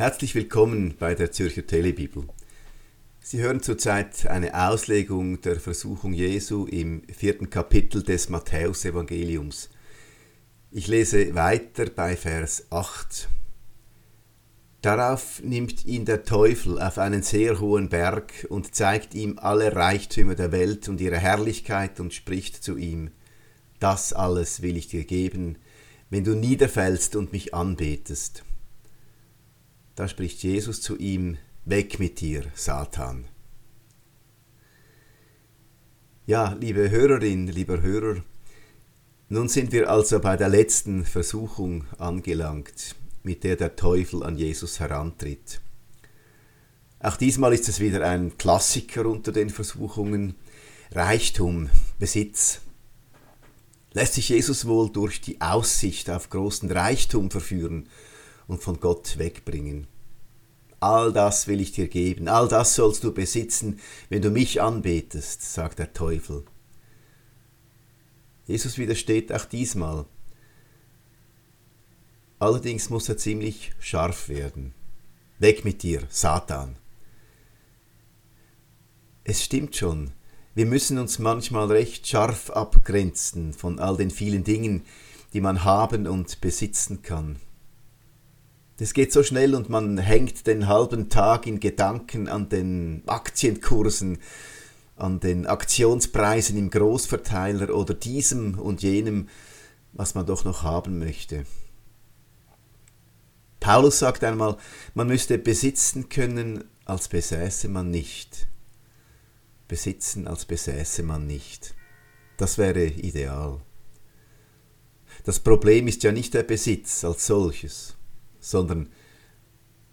Herzlich willkommen bei der Zürcher Telebibel. Sie hören zurzeit eine Auslegung der Versuchung Jesu im vierten Kapitel des Matthäusevangeliums. Ich lese weiter bei Vers 8. Darauf nimmt ihn der Teufel auf einen sehr hohen Berg und zeigt ihm alle Reichtümer der Welt und ihre Herrlichkeit und spricht zu ihm, Das alles will ich dir geben, wenn du niederfällst und mich anbetest. Da spricht Jesus zu ihm, Weg mit dir, Satan. Ja, liebe Hörerin, lieber Hörer, nun sind wir also bei der letzten Versuchung angelangt, mit der der Teufel an Jesus herantritt. Auch diesmal ist es wieder ein Klassiker unter den Versuchungen, Reichtum, Besitz. Lässt sich Jesus wohl durch die Aussicht auf großen Reichtum verführen und von Gott wegbringen. All das will ich dir geben, all das sollst du besitzen, wenn du mich anbetest, sagt der Teufel. Jesus widersteht auch diesmal. Allerdings muss er ziemlich scharf werden. Weg mit dir, Satan. Es stimmt schon, wir müssen uns manchmal recht scharf abgrenzen von all den vielen Dingen, die man haben und besitzen kann. Das geht so schnell und man hängt den halben Tag in Gedanken an den Aktienkursen, an den Aktionspreisen im Großverteiler oder diesem und jenem, was man doch noch haben möchte. Paulus sagt einmal, man müsste besitzen können, als besäße man nicht. Besitzen, als besäße man nicht. Das wäre ideal. Das Problem ist ja nicht der Besitz als solches sondern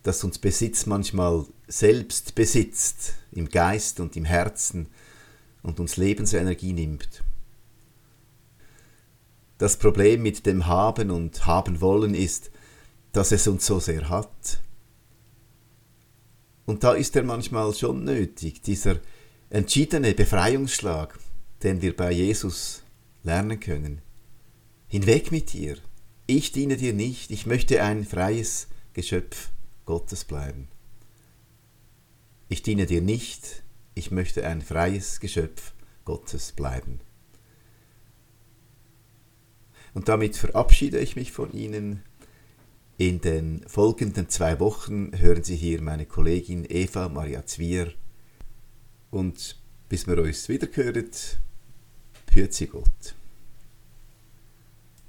dass uns Besitz manchmal selbst besitzt, im Geist und im Herzen und uns Lebensenergie nimmt. Das Problem mit dem Haben und Haben wollen ist, dass es uns so sehr hat. Und da ist er manchmal schon nötig, dieser entschiedene Befreiungsschlag, den wir bei Jesus lernen können. Hinweg mit dir, ich diene dir nicht, ich möchte ein freies Geschöpf Gottes bleiben. Ich diene dir nicht, ich möchte ein freies Geschöpf Gottes bleiben. Und damit verabschiede ich mich von Ihnen. In den folgenden zwei Wochen hören Sie hier meine Kollegin Eva Maria Zwier. Und bis wir uns wiederhören, hört Sie Gott.